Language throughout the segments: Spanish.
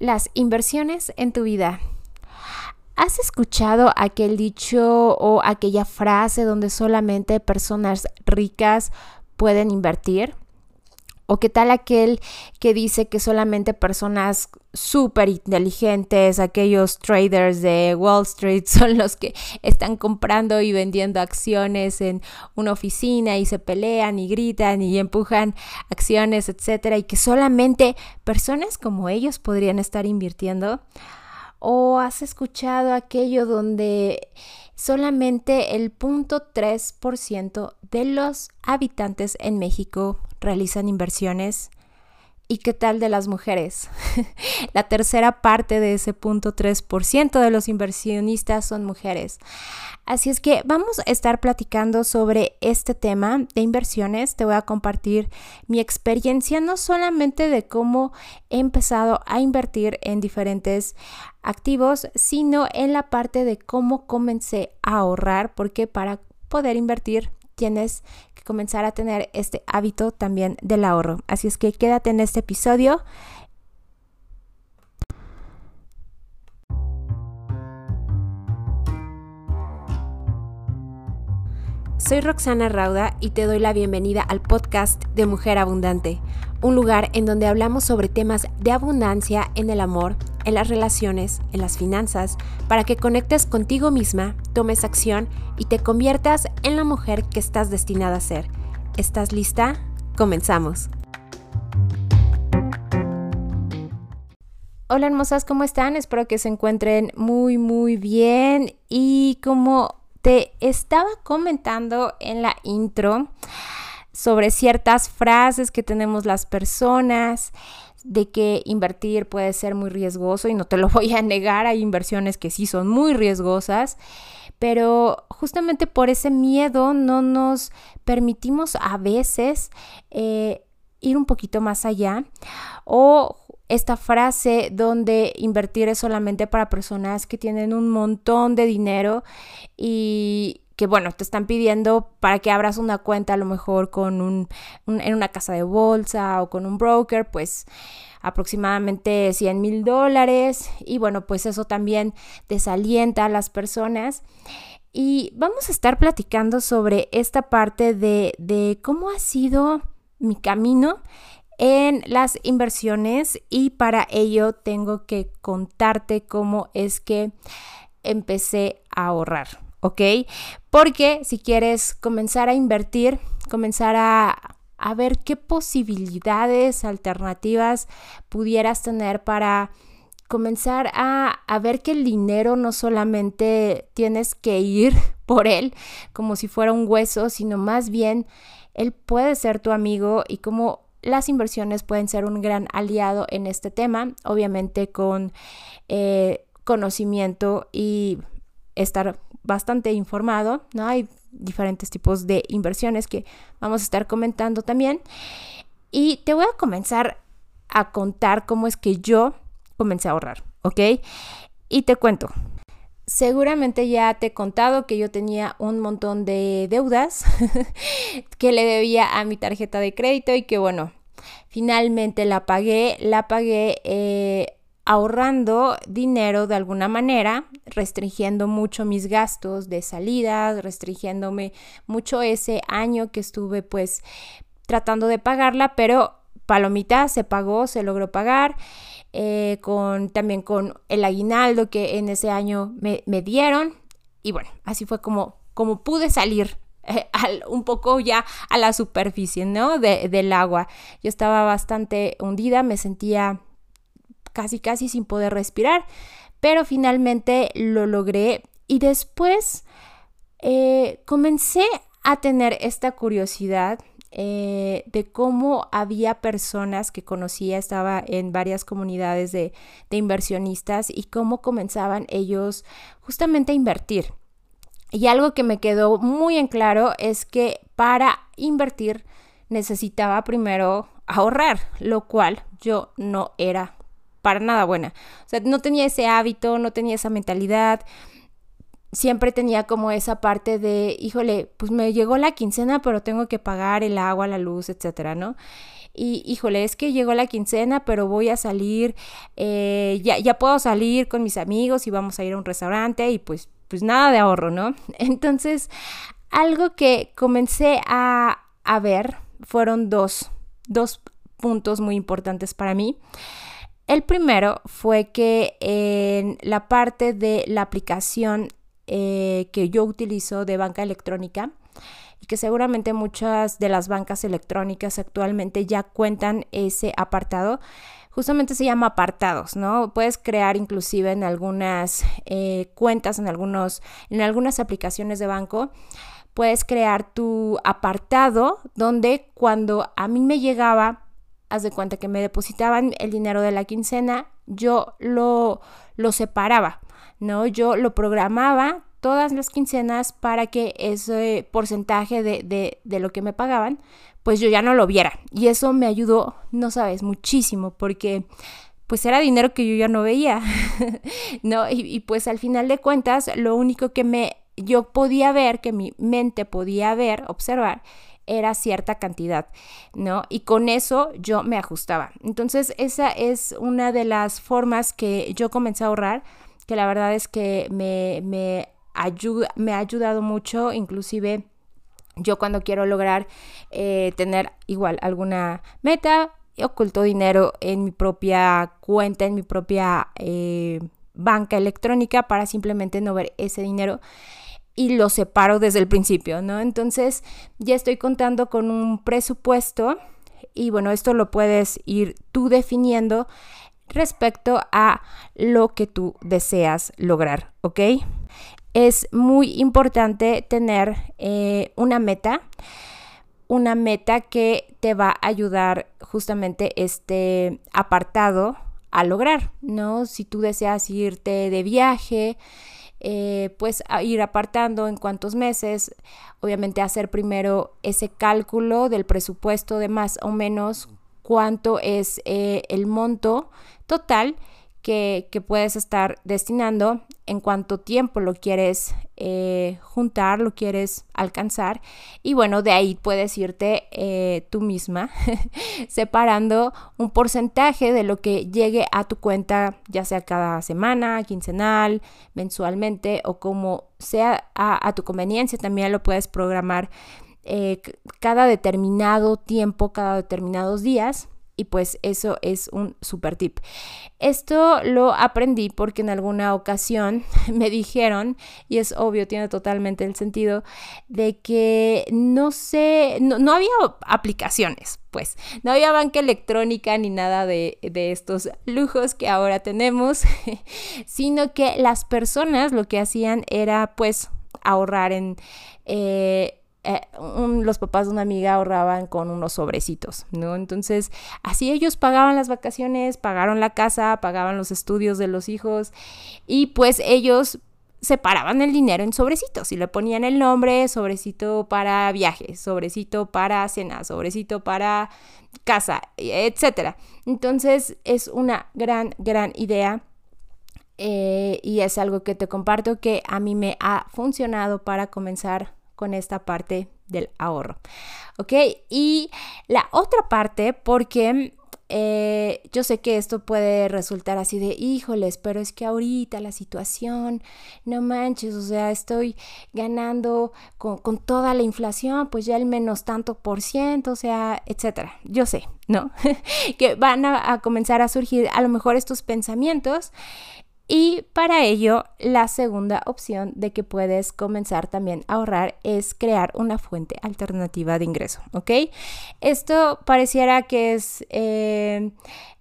las inversiones en tu vida. ¿Has escuchado aquel dicho o aquella frase donde solamente personas ricas pueden invertir? ¿O qué tal aquel que dice que solamente personas súper inteligentes, aquellos traders de Wall Street son los que están comprando y vendiendo acciones en una oficina y se pelean y gritan y empujan acciones, etcétera, y que solamente personas como ellos podrían estar invirtiendo? ¿O has escuchado aquello donde solamente el 0.3% de los habitantes en México realizan inversiones. ¿Y qué tal de las mujeres? la tercera parte de ese punto 3% de los inversionistas son mujeres. Así es que vamos a estar platicando sobre este tema de inversiones. Te voy a compartir mi experiencia, no solamente de cómo he empezado a invertir en diferentes activos, sino en la parte de cómo comencé a ahorrar, porque para poder invertir tienes que comenzar a tener este hábito también del ahorro. Así es que quédate en este episodio. Soy Roxana Rauda y te doy la bienvenida al podcast de Mujer Abundante, un lugar en donde hablamos sobre temas de abundancia en el amor, en las relaciones, en las finanzas, para que conectes contigo misma, tomes acción y te conviertas en la mujer que estás destinada a ser. ¿Estás lista? Comenzamos. Hola hermosas, ¿cómo están? Espero que se encuentren muy, muy bien. Y como te estaba comentando en la intro sobre ciertas frases que tenemos las personas, de que invertir puede ser muy riesgoso y no te lo voy a negar, hay inversiones que sí son muy riesgosas, pero justamente por ese miedo no nos permitimos a veces eh, ir un poquito más allá. O esta frase donde invertir es solamente para personas que tienen un montón de dinero y que bueno, te están pidiendo para que abras una cuenta a lo mejor con un, en una casa de bolsa o con un broker, pues aproximadamente 100 mil dólares y bueno, pues eso también desalienta a las personas. Y vamos a estar platicando sobre esta parte de, de cómo ha sido mi camino en las inversiones y para ello tengo que contarte cómo es que empecé a ahorrar. ¿Ok? Porque si quieres comenzar a invertir, comenzar a, ver qué posibilidades alternativas pudieras tener para comenzar a, a, ver que el dinero no solamente tienes que ir por él como si fuera un hueso, sino más bien él puede ser tu amigo y como las inversiones pueden ser un gran aliado en este tema, obviamente con eh, conocimiento y estar bastante informado, ¿no? Hay diferentes tipos de inversiones que vamos a estar comentando también. Y te voy a comenzar a contar cómo es que yo comencé a ahorrar, ¿ok? Y te cuento. Seguramente ya te he contado que yo tenía un montón de deudas que le debía a mi tarjeta de crédito y que bueno, finalmente la pagué, la pagué eh, ahorrando dinero de alguna manera, restringiendo mucho mis gastos de salidas, restringiéndome mucho ese año que estuve pues tratando de pagarla, pero palomita se pagó, se logró pagar. Eh, con, también con el aguinaldo que en ese año me, dieron. Y bueno, así fue como, como pude salir eh, un poco ya a la superficie, ¿no? del agua. Yo estaba bastante hundida, me sentía casi casi sin poder respirar, pero finalmente lo logré y después eh, comencé a tener esta curiosidad eh, de cómo había personas que conocía, estaba en varias comunidades de, de inversionistas y cómo comenzaban ellos justamente a invertir. Y algo que me quedó muy en claro es que para invertir necesitaba primero ahorrar, lo cual yo no era para nada buena. O sea, no tenía ese hábito, no tenía esa mentalidad. siempre tenía como esa parte de, híjole, pues me llegó la quincena, pero tengo que pagar el agua, la luz, etcétera, ¿no? Y híjole, es que llegó la quincena, pero voy a salir, eh, ya, ya puedo salir con mis amigos y vamos a ir a un restaurante y pues, pues nada de ahorro, ¿no? Entonces, algo que comencé a, a ver fueron dos, dos puntos muy importantes para mí. El primero fue que en la parte de la aplicación eh, que yo utilizo de banca electrónica, y que seguramente muchas de las bancas electrónicas actualmente ya cuentan ese apartado. Justamente se llama apartados, ¿no? Puedes crear inclusive en algunas eh, cuentas, en, algunos, en algunas aplicaciones de banco, puedes crear tu apartado donde cuando a mí me llegaba, haz de cuenta que me depositaban el dinero de la quincena, yo lo, lo separaba, ¿no? Yo lo programaba todas las quincenas para que ese porcentaje de, lo que me pagaban, pues yo ya no lo viera. Y eso me ayudó, no sabes, muchísimo, porque pues era dinero que yo ya no veía, ¿no? Y, y, pues al final de cuentas, lo único que me, yo podía ver, que mi mente podía ver, observar, era cierta cantidad, ¿no? Y con eso yo me ajustaba. Entonces, esa es una de las formas que yo comencé a ahorrar, que la verdad es que me, me me ha ayudado mucho, inclusive yo cuando quiero lograr eh, tener igual alguna meta, oculto dinero en mi propia cuenta, en mi propia eh, banca electrónica para simplemente no ver ese dinero y lo separo desde el principio, ¿no? Entonces ya estoy contando con un presupuesto y bueno, esto lo puedes ir tú definiendo respecto a lo que tú deseas lograr, ¿ok? es muy importante tener eh, una meta, una meta que te va a ayudar justamente este apartado a lograr, ¿no? Si tú deseas irte de viaje, eh, pues a ir apartando en cuántos meses, obviamente hacer primero ese cálculo del presupuesto de más o menos cuánto es eh, el monto total que, puedes estar destinando, en cuánto tiempo lo quieres eh, juntar, lo quieres alcanzar. Y bueno, de ahí puedes irte eh, tú misma separando un porcentaje de lo que llegue a tu cuenta, ya sea cada semana, quincenal, mensualmente o como sea a, tu conveniencia. También lo puedes programar eh, cada determinado tiempo, cada determinados días y pues eso es un super tip. Esto lo aprendí porque en alguna ocasión me dijeron, y es obvio, tiene totalmente el sentido, de que no sé, no, había aplicaciones, pues, no había banca electrónica ni nada de, estos lujos que ahora tenemos, sino que las personas lo que hacían era pues ahorrar en... Eh, eh, los papás de una amiga ahorraban con unos sobrecitos, ¿no? Entonces, así ellos pagaban las vacaciones, pagaron la casa, pagaban los estudios de los hijos y pues ellos separaban el dinero en sobrecitos y le ponían el nombre, sobrecito para viajes, sobrecito para cena, sobrecito para casa, etcétera. Entonces, es una gran, gran idea. Eh, y es algo que te comparto que a mí me ha funcionado para comenzar con esta parte del ahorro. ¿Ok? Y la otra parte, porque eh, yo sé que esto puede resultar así de, híjoles, pero es que ahorita la situación, no manches, o sea, estoy ganando con, toda la inflación, pues ya el menos tanto por ciento, o sea, etcétera. Yo sé, ¿no? que van a comenzar a surgir a lo mejor estos pensamientos y para ello, la segunda opción de que puedes comenzar también a ahorrar es crear una fuente alternativa de ingreso, ¿ok? Esto pareciera que es, eh,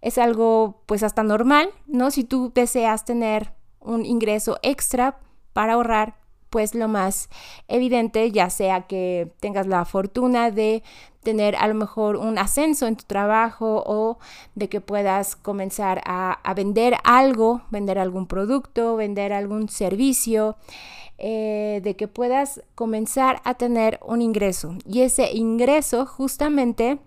es algo pues hasta normal, ¿no? Si tú deseas tener un ingreso extra para ahorrar, pues lo más evidente, ya sea que tengas la fortuna de tener a lo mejor un ascenso en tu trabajo o de que puedas comenzar a, vender algo, vender algún producto, vender algún servicio, eh, de que puedas comenzar a tener un ingreso. Y ese ingreso justamente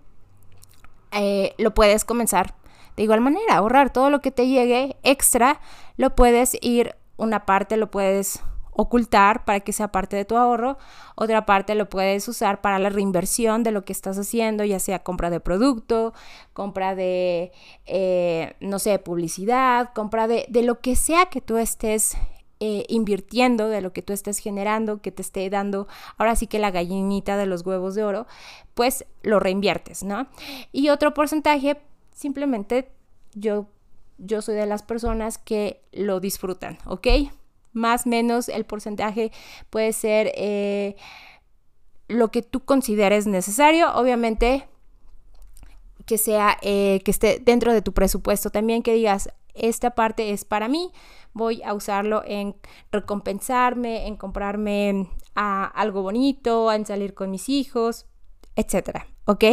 eh, lo puedes comenzar de igual manera, ahorrar todo lo que te llegue extra, lo puedes ir, una parte lo puedes ocultar para que sea parte de tu ahorro, otra parte lo puedes usar para la reinversión de lo que estás haciendo, ya sea compra de producto, compra de, eh, no sé, publicidad, compra de, de lo que sea que tú estés eh, invirtiendo, de lo que tú estés generando, que te esté dando ahora sí que la gallinita de los huevos de oro, pues lo reinviertes, ¿no? Y otro porcentaje, simplemente yo, yo soy de las personas que lo disfrutan, ¿ok? Más o menos el porcentaje puede ser eh, lo que tú consideres necesario, obviamente que sea, eh, que esté dentro de tu presupuesto también, que digas, esta parte es para mí, voy a usarlo en recompensarme, en comprarme ah, algo bonito, en salir con mis hijos, etcétera, ¿ok?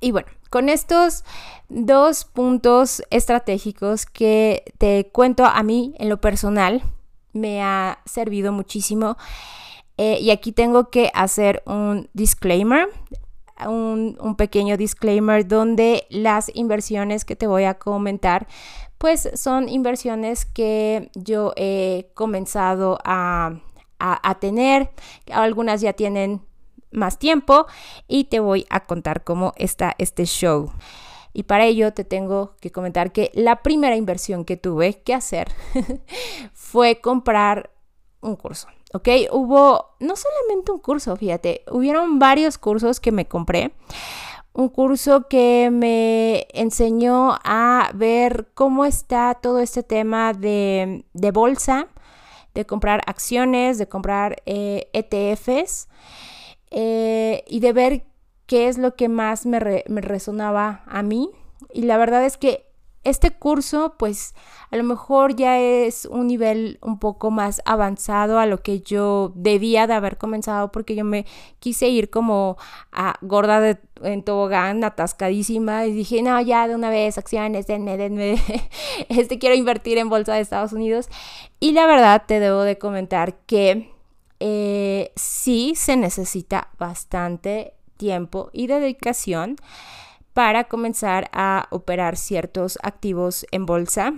Y bueno, con estos dos puntos estratégicos que te cuento a mí en lo personal, me ha servido muchísimo. Eh, y aquí tengo que hacer un disclaimer un, pequeño disclaimer donde las inversiones que te voy a comentar pues son inversiones que yo he comenzado a, tener, algunas ya tienen más tiempo y te voy a contar cómo está este show. Y para ello te tengo que comentar que la primera inversión que tuve que hacer fue comprar un curso. ¿ok? Hubo no solamente un curso, fíjate, hubieron varios cursos que me compré. Un curso que me enseñó a ver cómo está todo este tema de, bolsa, de comprar acciones, de comprar ETFs eh, e eh, y de ver qué es lo que más me, me resonaba a mí. Y la verdad es que este curso, pues a lo mejor ya es un nivel un poco más avanzado a lo que yo debía de haber comenzado porque yo me quise ir como a gorda de, en tobogán, atascadísima y dije, no, ya de una vez, acciones, denme, denme, este quiero invertir en bolsa de Estados Unidos. Y la verdad te debo de comentar que eh, sí se necesita bastante tiempo y dedicación para comenzar a operar ciertos activos en bolsa.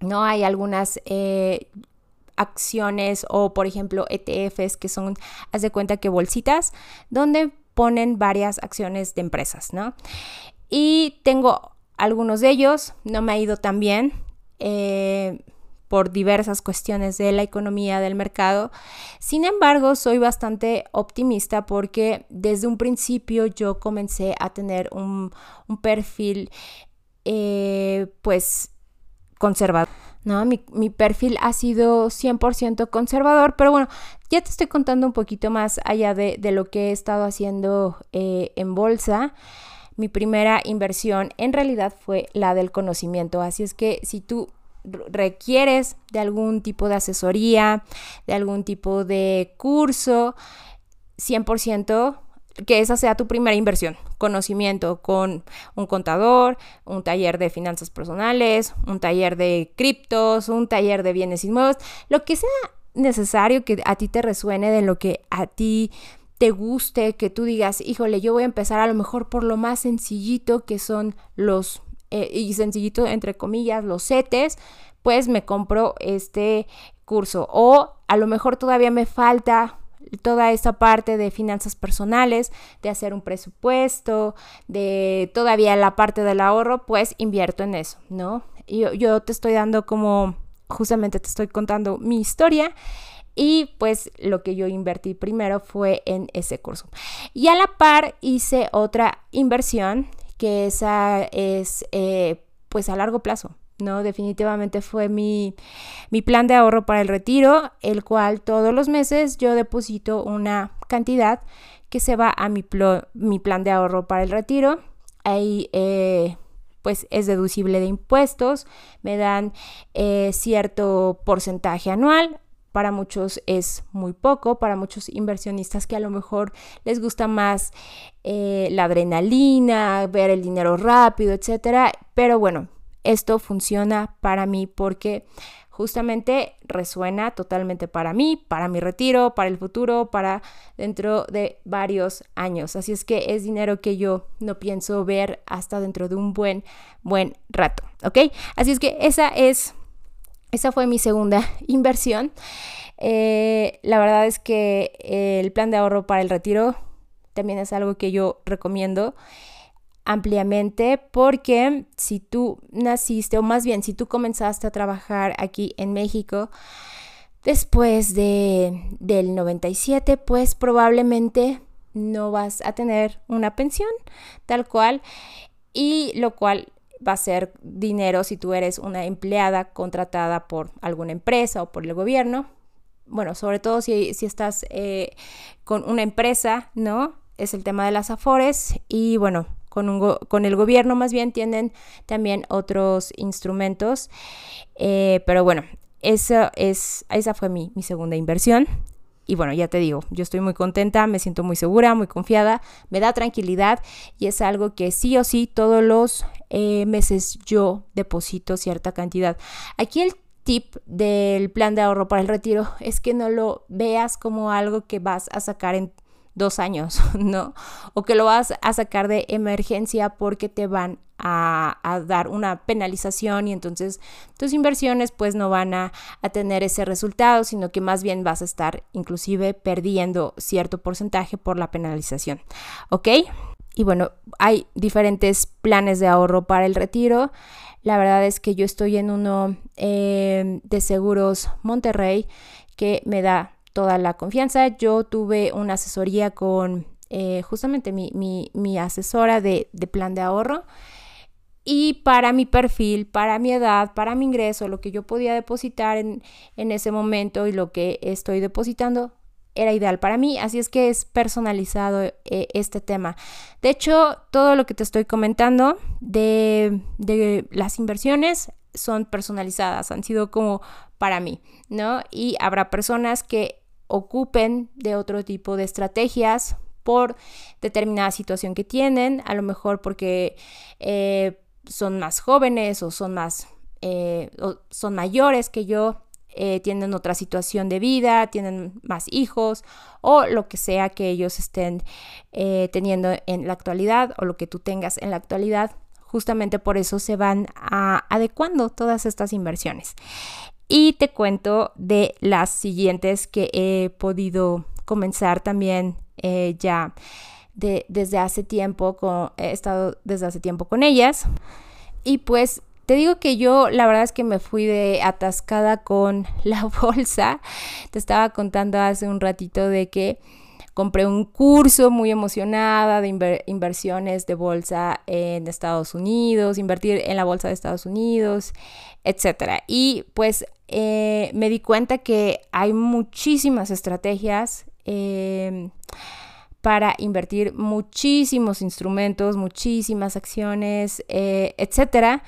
No hay algunas eh, acciones o, por ejemplo, ETFs que son, haz de cuenta que bolsitas, donde ponen varias acciones de empresas, ¿no? Y tengo algunos de ellos, no me ha ido tan bien. Eh, por diversas cuestiones de la economía del mercado. Sin embargo, soy bastante optimista porque desde un principio yo comencé a tener un, perfil eh, pues conservador. ¿no? Mi, perfil ha sido 100% conservador, pero bueno, ya te estoy contando un poquito más allá de, lo que he estado haciendo eh, en bolsa. Mi primera inversión en realidad fue la del conocimiento, así es que si tú requieres de algún tipo de asesoría, de algún tipo de curso, 100% que esa sea tu primera inversión, conocimiento con un contador, un taller de finanzas personales, un taller de criptos, un taller de bienes inmuebles, lo que sea necesario que a ti te resuene de lo que a ti te guste, que tú digas, híjole, yo voy a empezar a lo mejor por lo más sencillito que son los eh, y sencillito entre comillas los setes, pues me compro este curso. O a lo mejor todavía me falta toda esa parte de finanzas personales, de hacer un presupuesto, de todavía la parte del ahorro, pues invierto en eso, ¿no? Yo, yo te estoy dando como, justamente te estoy contando mi historia y pues lo que yo invertí primero fue en ese curso. Y a la par hice otra inversión que esa es eh, pues a largo plazo. ¿no? Definitivamente fue mi, plan de ahorro para el retiro, el cual todos los meses yo deposito una cantidad que se va a mi, mi plan de ahorro para el retiro. Ahí eh, pues es deducible de impuestos, me dan eh, cierto porcentaje anual, para muchos es muy poco, para muchos inversionistas que a lo mejor les gusta más eh, la adrenalina, ver el dinero rápido, etcétera. Pero bueno, esto funciona para mí porque justamente resuena totalmente para mí, para mi retiro, para el futuro, para dentro de varios años. Así es que es dinero que yo no pienso ver hasta dentro de un buen, buen rato, ¿ok? Así es que esa es esa fue mi segunda inversión. Eh, la verdad es que el plan de ahorro para el retiro también es algo que yo recomiendo ampliamente porque si tú naciste o más bien si tú comenzaste a trabajar aquí en México después de, del 97 pues probablemente no vas a tener una pensión tal cual y lo cual va a ser dinero si tú eres una empleada contratada por alguna empresa o por el gobierno. Bueno, sobre todo si, estás eh, con una empresa, ¿no? Es el tema de las afores y bueno, con, un con el gobierno más bien tienen también otros instrumentos. Eh, pero bueno, esa, es, esa fue mi, mi segunda inversión. Y bueno, ya te digo, yo estoy muy contenta, me siento muy segura, muy confiada, me da tranquilidad y es algo que sí o sí todos los eh, meses yo deposito cierta cantidad. Aquí el tip del plan de ahorro para el retiro es que no lo veas como algo que vas a sacar en dos años, ¿no? O que lo vas a sacar de emergencia porque te van a, dar una penalización y entonces tus inversiones pues no van a, tener ese resultado, sino que más bien vas a estar inclusive perdiendo cierto porcentaje por la penalización, ¿ok? Y bueno, hay diferentes planes de ahorro para el retiro. La verdad es que yo estoy en uno eh, de Seguros Monterrey que me da toda la confianza. Yo tuve una asesoría con eh, justamente mi, asesora de, plan de ahorro. Y para mi perfil, para mi edad, para mi ingreso, lo que yo podía depositar en, ese momento y lo que estoy depositando, era ideal para mí, así es que es personalizado eh, este tema. De hecho, todo lo que te estoy comentando de, de, las inversiones son personalizadas, han sido como para mí, ¿no? Y habrá personas que ocupen de otro tipo de estrategias por determinada situación que tienen, a lo mejor porque eh, son más jóvenes o son más eh, son mayores que yo, eh, tienen otra situación de vida, tienen más hijos o lo que sea que ellos estén teniendo en la actualidad o lo que tú tengas en la actualidad. Justamente por eso se van adecuando todas estas inversiones y te cuento de las siguientes que he podido comenzar también eh, ya de, desde hace tiempo, con, he estado desde hace tiempo con ellas. Y pues te digo que yo la verdad es que me fui de atascada con la bolsa. Te estaba contando hace un ratito de que compré un curso muy emocionada de inversiones de bolsa en Estados Unidos, invertir en la bolsa de Estados Unidos, etc. Y pues eh, me di cuenta que hay muchísimas estrategias em, para invertir muchísimos instrumentos, muchísimas acciones, eh, etcétera.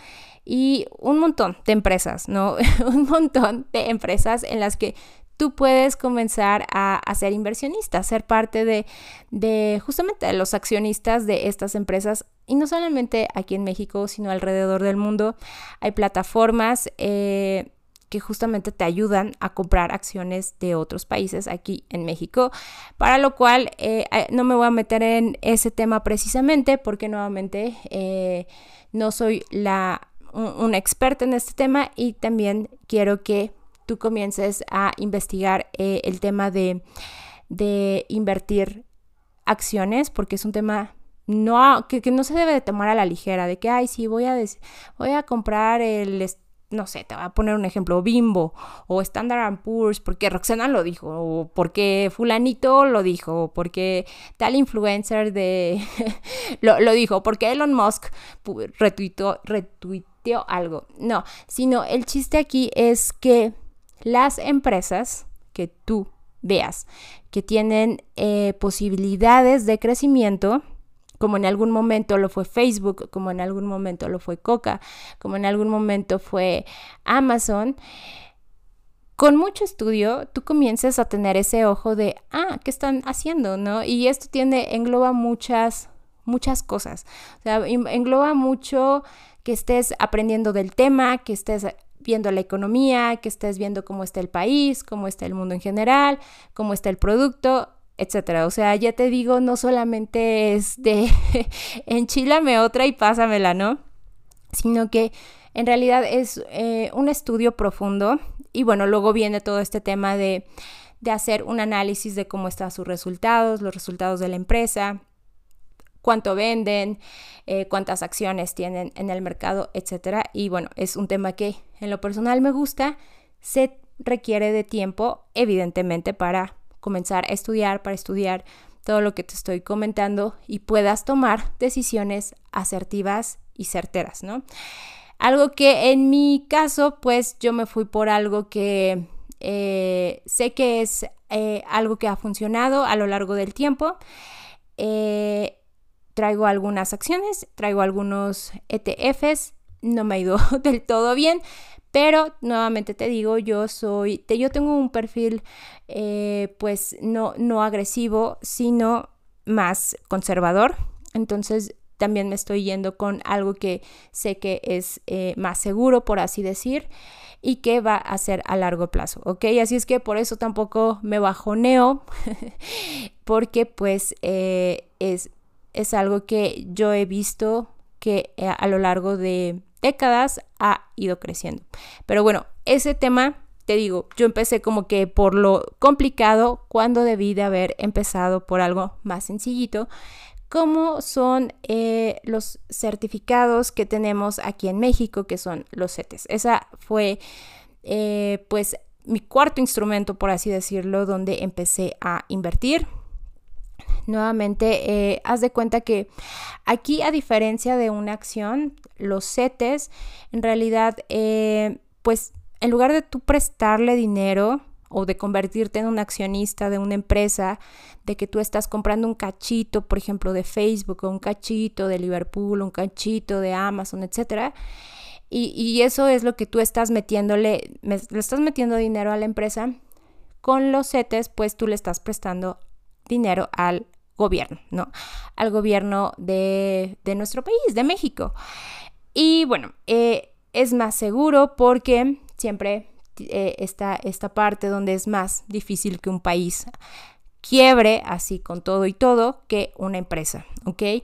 Y un montón de empresas, ¿no? un montón de empresas en las que tú puedes comenzar a, ser inversionista, ser parte de, de, justamente los accionistas de estas empresas. Y no solamente aquí en México, sino alrededor del mundo. Hay plataformas eh, que justamente te ayudan a comprar acciones de otros países aquí en México, para lo cual eh, eh, no me voy a meter en ese tema precisamente porque nuevamente eh, no soy la, una experta en este tema y también quiero que tú comiences a investigar el tema de, de invertir acciones porque es un tema no, que, no se debe de tomar a la ligera, de que, ay, sí, voy a, voy a comprar el, no sé, te voy a poner un ejemplo, Bimbo o Standard Poor's, porque Roxana lo dijo, o porque fulanito lo dijo, o porque tal influencer de lo, lo, dijo, porque Elon Musk retuiteó, retuiteó algo. No, sino el chiste aquí es que las empresas que tú veas que tienen eh, posibilidades de crecimiento, como en algún momento lo fue Facebook, como en algún momento lo fue Coca, como en algún momento fue Amazon. Con mucho estudio, tú comienzas a tener ese ojo de, ah, ¿qué están haciendo? ¿No? Y esto tiene, engloba muchas, muchas cosas. O sea, engloba mucho que estés aprendiendo del tema, que estés viendo la economía, que estés viendo cómo está el país, cómo está el mundo en general, cómo está el producto, etcétera. O sea, ya te digo, no solamente es de enchilame otra y pásamela, ¿no? Sino que En realidad es eh, un estudio profundo y bueno, luego viene todo este tema de, hacer un análisis de cómo están sus resultados, los resultados de la empresa, cuánto venden, eh, cuántas acciones tienen en el mercado, etc. Y bueno, es un tema que en lo personal me gusta. Se requiere de tiempo, evidentemente, para comenzar a estudiar, para estudiar todo lo que te estoy comentando y puedas tomar decisiones asertivas y certeras, ¿no? Algo que en mi caso, pues yo me fui por algo que eh, sé que es eh, algo que ha funcionado a lo largo del tiempo. Eh, traigo algunas acciones, traigo algunos ETFs, no me ha ido del todo bien, pero nuevamente te digo, yo soy, yo tengo un perfil pues no, no agresivo, sino más conservador. Entonces también me estoy yendo con algo que sé que es eh, más seguro, por así decir, y que va a ser a largo plazo, ¿ok? Así es que por eso tampoco me bajoneo, porque pues eh, es, es algo que yo he visto que eh, a lo largo de décadas ha ido creciendo. Pero bueno, ese tema te digo, yo empecé como que por lo complicado cuando debí de haber empezado por algo más sencillito cómo son eh, los certificados que tenemos aquí en México, que son los CETES. Esa fue, eh, pues, mi cuarto instrumento, por así decirlo, donde empecé a invertir. Nuevamente, eh, haz de cuenta que aquí, a diferencia de una acción, los CETES, en realidad, pues, en lugar de tú prestarle dinero, o de convertirte en un accionista de una empresa, de que tú estás comprando un cachito, por ejemplo, de Facebook o un cachito de Liverpool, un cachito de Amazon, etcétera. Y, eso es lo que tú estás metiéndole, le estás metiendo dinero a la empresa. Con los CETES, pues tú le estás prestando dinero al gobierno, ¿no? Al gobierno de, nuestro país, de México. Y bueno, eh, es más seguro porque siempre eh, esta, parte donde es más difícil que un país quiebre así con todo y todo que una empresa, ¿ok? Eh,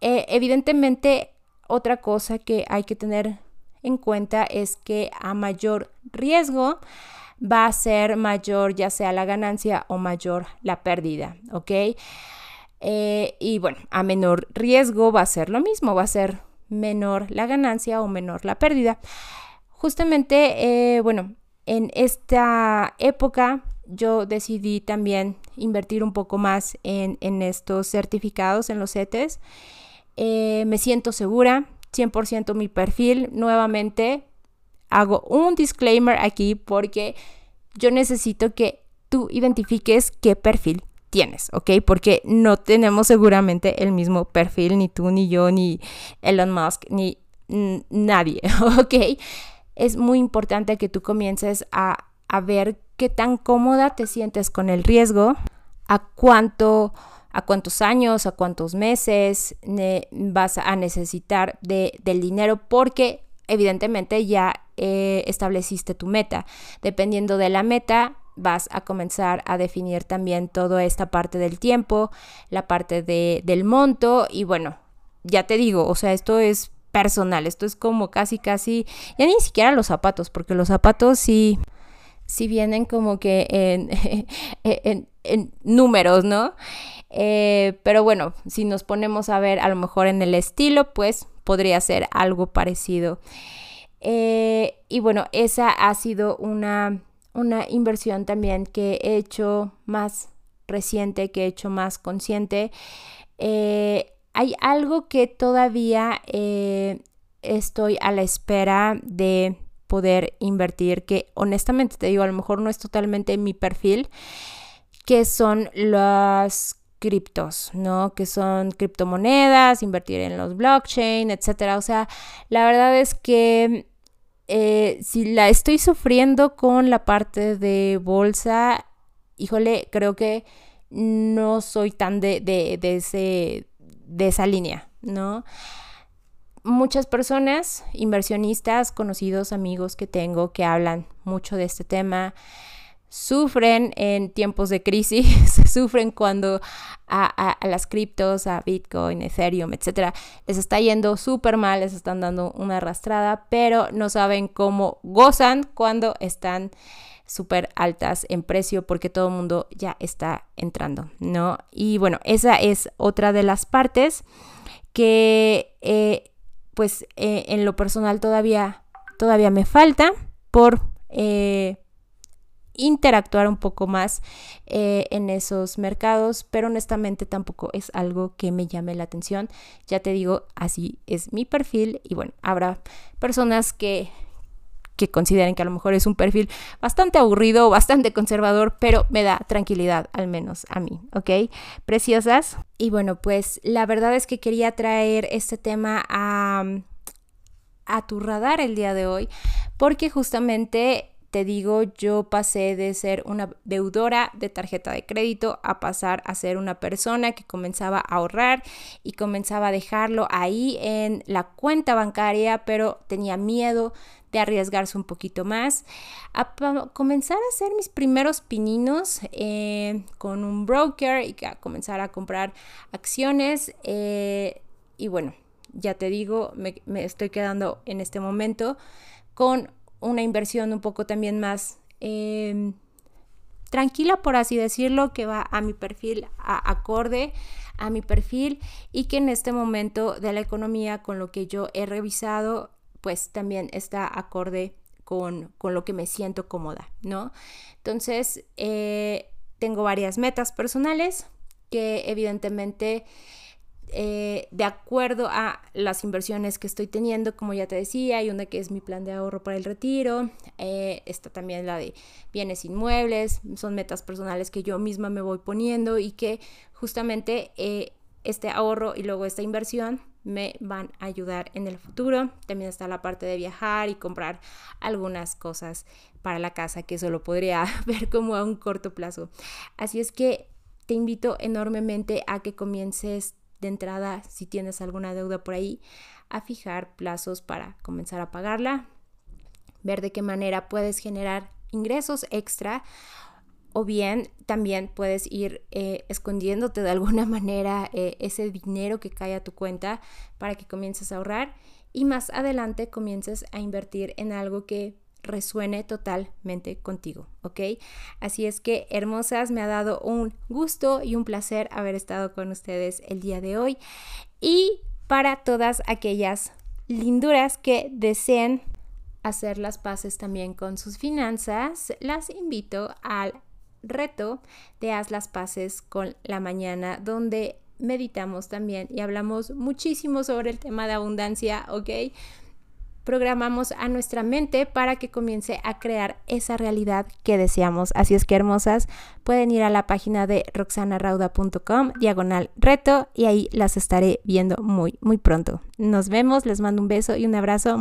evidentemente, otra cosa que hay que tener en cuenta es que a mayor riesgo va a ser mayor ya sea la ganancia o mayor la pérdida, ¿ok? Eh, y bueno, a menor riesgo va a ser lo mismo, va a ser menor la ganancia o menor la pérdida. Justamente, eh, bueno, en esta época yo decidí también invertir un poco más en, estos certificados, en los CETES. Eh, me siento segura, 100% mi perfil. Nuevamente hago un disclaimer aquí porque yo necesito que tú identifiques qué perfil tienes, ¿ok? Porque no tenemos seguramente el mismo perfil, ni tú, ni yo, ni Elon Musk, ni nadie, ¿ok? es muy importante que tú comiences a, ver qué tan cómoda te sientes con el riesgo, a cuánto a cuántos años, a cuántos meses vas a necesitar de, del dinero, porque evidentemente ya eh, estableciste tu meta. Dependiendo de la meta, vas a comenzar a definir también toda esta parte del tiempo, la parte de, del monto y bueno, ya te digo, o sea, esto es personal. Esto es como casi, casi, ya ni siquiera los zapatos, porque los zapatos sí, sí vienen como que en, en, números, ¿no? Eh, pero bueno, si nos ponemos a ver a lo mejor en el estilo, pues podría ser algo parecido. Eh, y bueno, esa ha sido una, una inversión también que he hecho más reciente, que he hecho más consciente. Eh, hay algo que todavía eh, estoy a la espera de poder invertir, que honestamente te digo, a lo mejor no es totalmente mi perfil, que son las criptos, ¿no? Que son criptomonedas, invertir en los blockchain, etcétera. O sea, la verdad es que eh, si la estoy sufriendo con la parte de bolsa, híjole, creo que no soy tan de, de, de ese de esa línea, ¿no? Muchas personas, inversionistas, conocidos, amigos que tengo que hablan mucho de este tema, sufren en tiempos de crisis, sufren cuando a, las criptos, a Bitcoin, Ethereum, etcétera, les está yendo súper mal, les están dando una arrastrada, pero no saben cómo gozan cuando están súper altas en precio porque todo el mundo ya está entrando, ¿no? Y bueno, esa es otra de las partes que eh, pues eh, en lo personal todavía, todavía me falta por eh, interactuar un poco más en esos mercados, pero honestamente tampoco es algo que me llame la atención. Ya te digo, así es mi perfil y bueno, habrá personas que que consideren que a lo mejor es un perfil bastante aburrido, bastante conservador, pero me da tranquilidad, al menos a mí, ¿ok? Preciosas. Y bueno, pues la verdad es que quería traer este tema a, a tu radar el día de hoy, porque justamente te digo, yo pasé de ser una deudora de tarjeta de crédito a pasar a ser una persona que comenzaba a ahorrar y comenzaba a dejarlo ahí en la cuenta bancaria, pero tenía miedo de arriesgarse un poquito más, a comenzar a hacer mis primeros pininos eh, con un broker y a comenzar a comprar acciones. Eh, y bueno, ya te digo, me, estoy quedando en este momento con una inversión un poco también más em, tranquila, por así decirlo, que va a mi perfil, acorde a mi perfil y que en este momento de la economía, con lo que yo he revisado, pues también está acorde con, lo que me siento cómoda, ¿no? Entonces, eh, tengo varias metas personales que evidentemente eh, de acuerdo a las inversiones que estoy teniendo, como ya te decía, hay una que es mi plan de ahorro para el retiro, eh, está también la de bienes inmuebles, son metas personales que yo misma me voy poniendo y que justamente este ahorro y luego esta inversión me van a ayudar en el futuro. También está la parte de viajar y comprar algunas cosas para la casa que solo podría ver como a un corto plazo. Así es que te invito enormemente a que comiences de entrada, si tienes alguna deuda por ahí, a fijar plazos para comenzar a pagarla, ver de qué manera puedes generar ingresos extra o bien también puedes ir eh, escondiéndote de alguna manera eh, ese dinero que cae a tu cuenta para que comiences a ahorrar y más adelante comiences a invertir en algo que resuene totalmente contigo, ¿ok? Así es que, hermosas, me ha dado un gusto y un placer haber estado con ustedes el día de hoy. Y para todas aquellas linduras que deseen hacer las paces también con sus finanzas, las invito al reto de Haz las Paces con la Mañana, donde meditamos también y hablamos muchísimo sobre el tema de abundancia, ¿ok? Programamos a nuestra mente para que comience a crear esa realidad que deseamos. Así es que hermosas, pueden ir a la página de roxanarauda.com, diagonal reto, y ahí las estaré viendo muy, muy pronto. Nos vemos, les mando un beso y un abrazo.